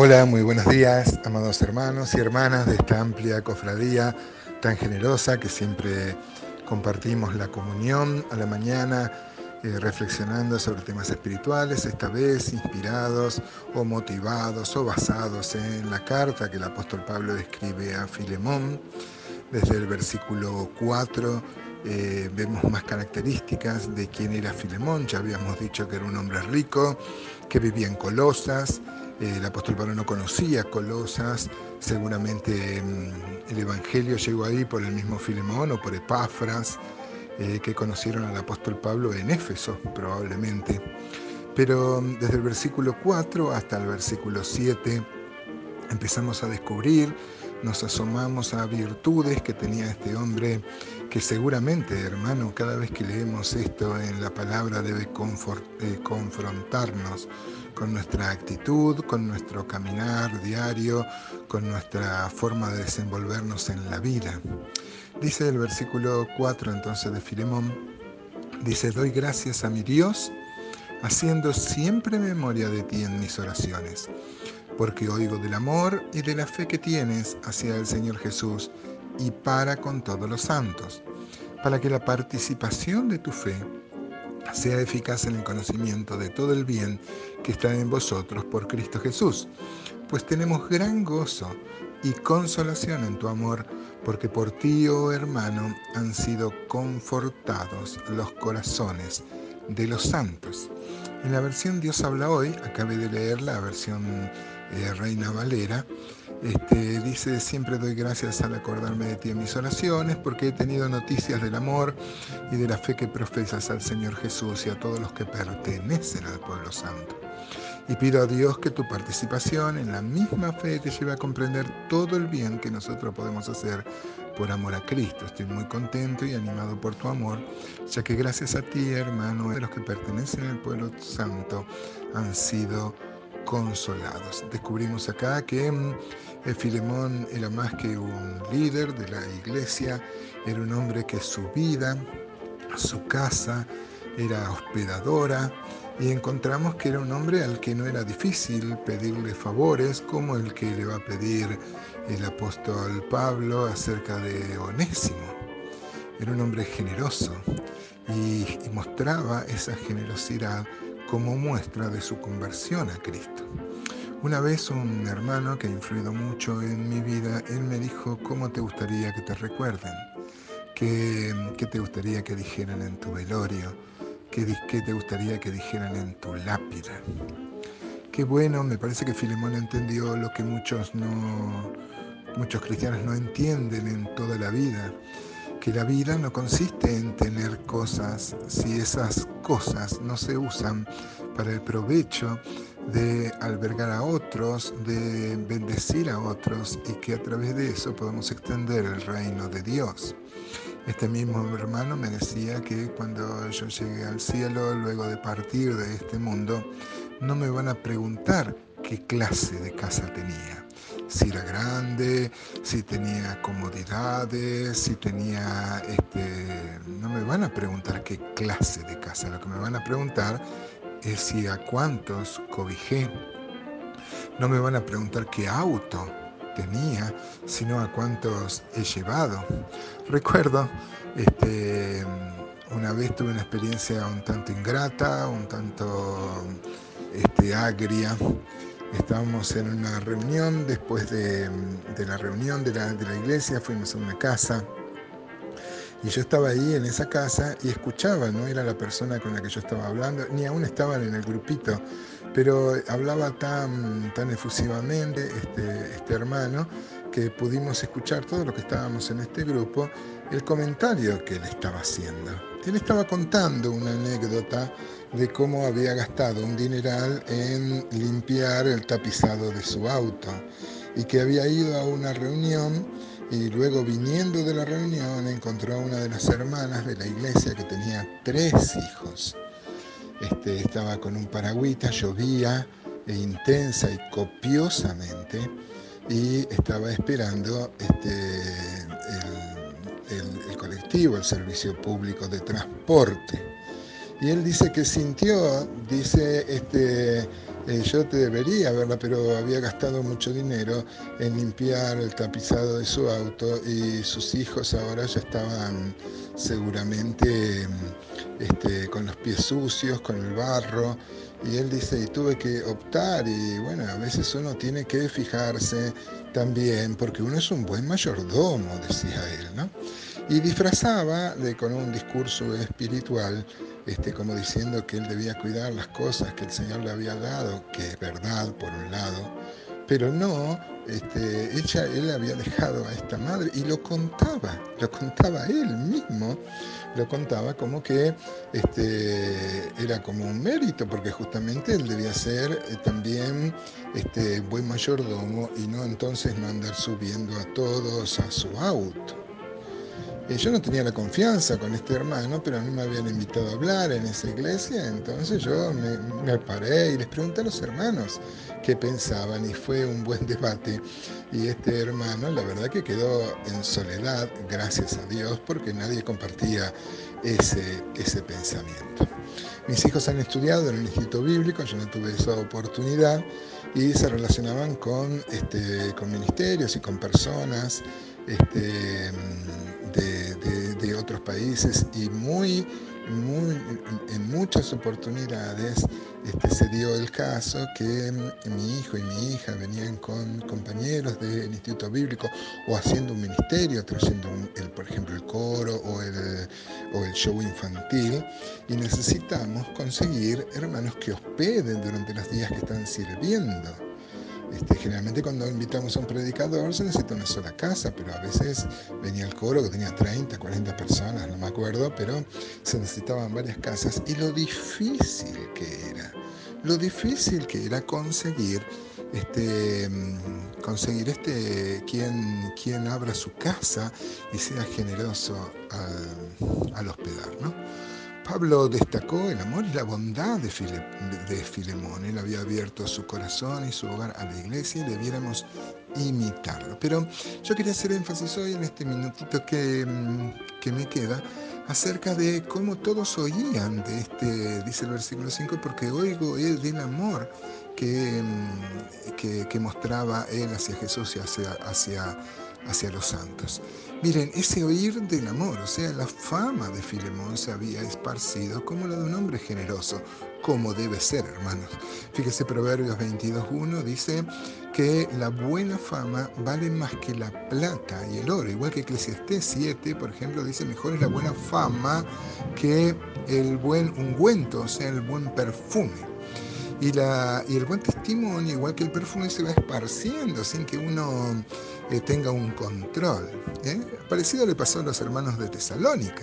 Hola, muy buenos días, amados hermanos y hermanas de esta amplia cofradía tan generosa que siempre compartimos la comunión a la mañana, eh, reflexionando sobre temas espirituales, esta vez inspirados o motivados o basados en la carta que el apóstol Pablo escribe a Filemón. Desde el versículo 4 eh, vemos más características de quién era Filemón. Ya habíamos dicho que era un hombre rico, que vivía en Colosas, el apóstol Pablo no conocía Colosas, seguramente mm, el Evangelio llegó ahí por el mismo Filemón o por Epafras, eh, que conocieron al apóstol Pablo en Éfeso, probablemente. Pero mm, desde el versículo 4 hasta el versículo 7 empezamos a descubrir, nos asomamos a virtudes que tenía este hombre, que seguramente, hermano, cada vez que leemos esto en la palabra debe eh, confrontarnos con nuestra actitud, con nuestro caminar diario, con nuestra forma de desenvolvernos en la vida. Dice el versículo 4 entonces de Filemón, dice, doy gracias a mi Dios, haciendo siempre memoria de ti en mis oraciones porque oigo del amor y de la fe que tienes hacia el Señor Jesús y para con todos los santos, para que la participación de tu fe sea eficaz en el conocimiento de todo el bien que está en vosotros por Cristo Jesús, pues tenemos gran gozo y consolación en tu amor, porque por ti, oh hermano, han sido confortados los corazones de los santos. En la versión Dios habla hoy, acabé de leer la versión eh, Reina Valera, este, dice, siempre doy gracias al acordarme de ti en mis oraciones, porque he tenido noticias del amor y de la fe que profesas al Señor Jesús y a todos los que pertenecen al pueblo santo. Y pido a Dios que tu participación en la misma fe te lleve a comprender todo el bien que nosotros podemos hacer por amor a Cristo. Estoy muy contento y animado por tu amor, ya que gracias a ti, hermano, los que pertenecen al pueblo santo han sido consolados. Descubrimos acá que mm, Filemón era más que un líder de la iglesia, era un hombre que su vida, su casa, era hospedadora y encontramos que era un hombre al que no era difícil pedirle favores como el que le va a pedir el apóstol Pablo acerca de Onésimo. Era un hombre generoso y, y mostraba esa generosidad como muestra de su conversión a Cristo. Una vez un hermano que ha influido mucho en mi vida, él me dijo, ¿cómo te gustaría que te recuerden? ¿Qué, te gustaría que dijeran en tu velorio? ¿Qué, ¿Qué te gustaría que dijeran en tu lápida? Qué bueno, me parece que Filemón entendió lo que muchos, no, muchos cristianos no entienden en toda la vida que la vida no consiste en tener cosas si esas cosas no se usan para el provecho de albergar a otros, de bendecir a otros y que a través de eso podamos extender el reino de Dios. Este mismo hermano me decía que cuando yo llegue al cielo, luego de partir de este mundo, no me van a preguntar qué clase de casa tenía si era grande, si tenía comodidades, si tenía, este, no me van a preguntar qué clase de casa, lo que me van a preguntar es si a cuántos cobijé. No me van a preguntar qué auto tenía, sino a cuántos he llevado. Recuerdo, este, una vez tuve una experiencia un tanto ingrata, un tanto este, agria, Estábamos en una reunión, después de, la reunión de la, de la, iglesia fuimos a una casa y yo estaba ahí en esa casa y escuchaba, no era la persona con la que yo estaba hablando, ni aún estaban en el grupito, pero hablaba tan, tan efusivamente este, este hermano que pudimos escuchar todo lo que estábamos en este grupo, el comentario que él estaba haciendo. Él estaba contando una anécdota de cómo había gastado un dineral en limpiar el tapizado de su auto y que había ido a una reunión y luego viniendo de la reunión encontró a una de las hermanas de la iglesia que tenía tres hijos. Este, estaba con un paragüita, llovía e intensa y copiosamente y estaba esperando este, el, el colectivo, el servicio público de transporte. Y él dice que sintió, dice, este, eh, yo te debería verla, pero había gastado mucho dinero en limpiar el tapizado de su auto y sus hijos ahora ya estaban seguramente este, con los pies sucios, con el barro. Y él dice, y tuve que optar, y bueno, a veces uno tiene que fijarse también, porque uno es un buen mayordomo, decía él, ¿no? Y disfrazaba de, con un discurso espiritual, este, como diciendo que él debía cuidar las cosas que el Señor le había dado, que es verdad por un lado, pero no, este, ella, él había dejado a esta madre y lo contaba, lo contaba él mismo, lo contaba como que este, era como un mérito, porque justamente él debía ser eh, también este, buen mayordomo y no entonces no andar subiendo a todos a su auto. Yo no tenía la confianza con este hermano, pero a mí me habían invitado a hablar en esa iglesia, entonces yo me, paré y les pregunté a los hermanos qué pensaban y fue un buen debate. Y este hermano, la verdad que quedó en soledad, gracias a Dios, porque nadie compartía ese, ese pensamiento. Mis hijos han estudiado en el Instituto Bíblico, yo no tuve esa oportunidad y se relacionaban con, este, con ministerios y con personas este, de, otros países y muy, en muchas oportunidades este, se dio el caso que mi hijo y mi hija venían con compañeros del Instituto Bíblico o haciendo un ministerio, trayendo, el, por ejemplo, el coro o el, o el show infantil y necesitamos conseguir hermanos que hospeden durante los días que están sirviendo este, generalmente cuando invitamos a un predicador se necesita una sola casa, pero a veces venía el coro que tenía 30, 40 personas, no me acuerdo, pero se necesitaban varias casas y lo difícil que era, lo difícil que era conseguir este, conseguir este, quien, quien abra su casa y sea generoso al, al hospedar. ¿no? Pablo destacó el amor y la bondad de, Filemón. Él había abierto su corazón y su hogar a la iglesia y debiéramos imitarlo. Pero yo quería hacer énfasis hoy en este minutito que, mm, me queda acerca de cómo todos oían de este, dice el versículo 5, porque oigo el del amor que, mm, que, que mostraba él hacia Jesús y hacia, hacia hacia los santos. Miren, ese oír del amor, o sea, la fama de Filemón se había esparcido como la de un hombre generoso, como debe ser, hermanos. Fíjese, Proverbios 22.1 dice que la buena fama vale más que la plata y el oro, igual que Eclesiastés 7, por ejemplo, dice mejor es la buena fama que el buen ungüento, o sea, el buen perfume. Y, la, y el buen testimonio, igual que el perfume, se va esparciendo sin que uno eh, tenga un control. ¿eh? Parecido le pasó a los hermanos de Tesalónica.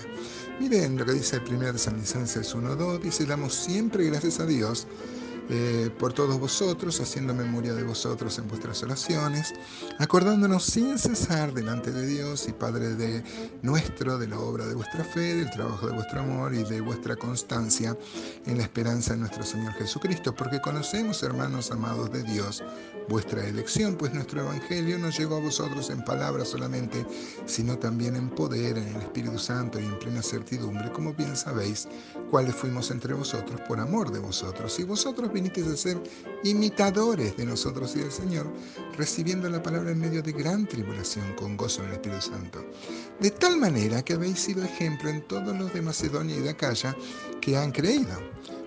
Miren lo que dice el primer San Licencias 1.2, dice, damos siempre gracias a Dios eh, por todos vosotros, haciendo memoria de vosotros en vuestras oraciones, acordándonos sin cesar delante de Dios y Padre de nuestro, de la obra de vuestra fe, del trabajo de vuestro amor y de vuestra constancia en la esperanza de nuestro Señor Jesucristo, porque conocemos, hermanos amados de Dios, vuestra elección, pues nuestro Evangelio no llegó a vosotros en palabras solamente, sino también en poder, en el Espíritu Santo y en plena certidumbre, como bien sabéis, cuáles fuimos entre vosotros por amor de vosotros. Y vosotros vinisteis a ser imitadores de nosotros y del Señor, recibiendo la palabra en medio de gran tribulación con gozo en el Espíritu Santo. De tal manera que habéis sido ejemplo en todos los de Macedonia y de Acaya que han creído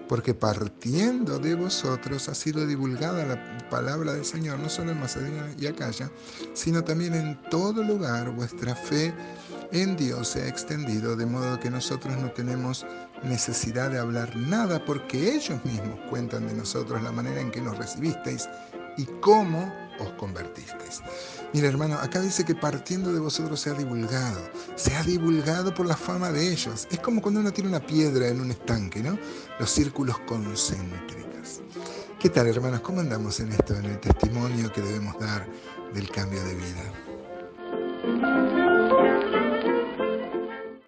porque partiendo de vosotros ha sido divulgada la palabra del Señor, no solo en Macedonia y Acaya, sino también en todo lugar vuestra fe en Dios se ha extendido, de modo que nosotros no tenemos necesidad de hablar nada, porque ellos mismos cuentan de nosotros la manera en que nos recibisteis y cómo os convertisteis. Mira hermano, acá dice que partiendo de vosotros se ha divulgado, se ha divulgado por la fama de ellos. Es como cuando uno tiene una piedra en un estanque, ¿no? Los círculos concéntricos. ¿Qué tal hermanos? ¿Cómo andamos en esto, en el testimonio que debemos dar del cambio de vida?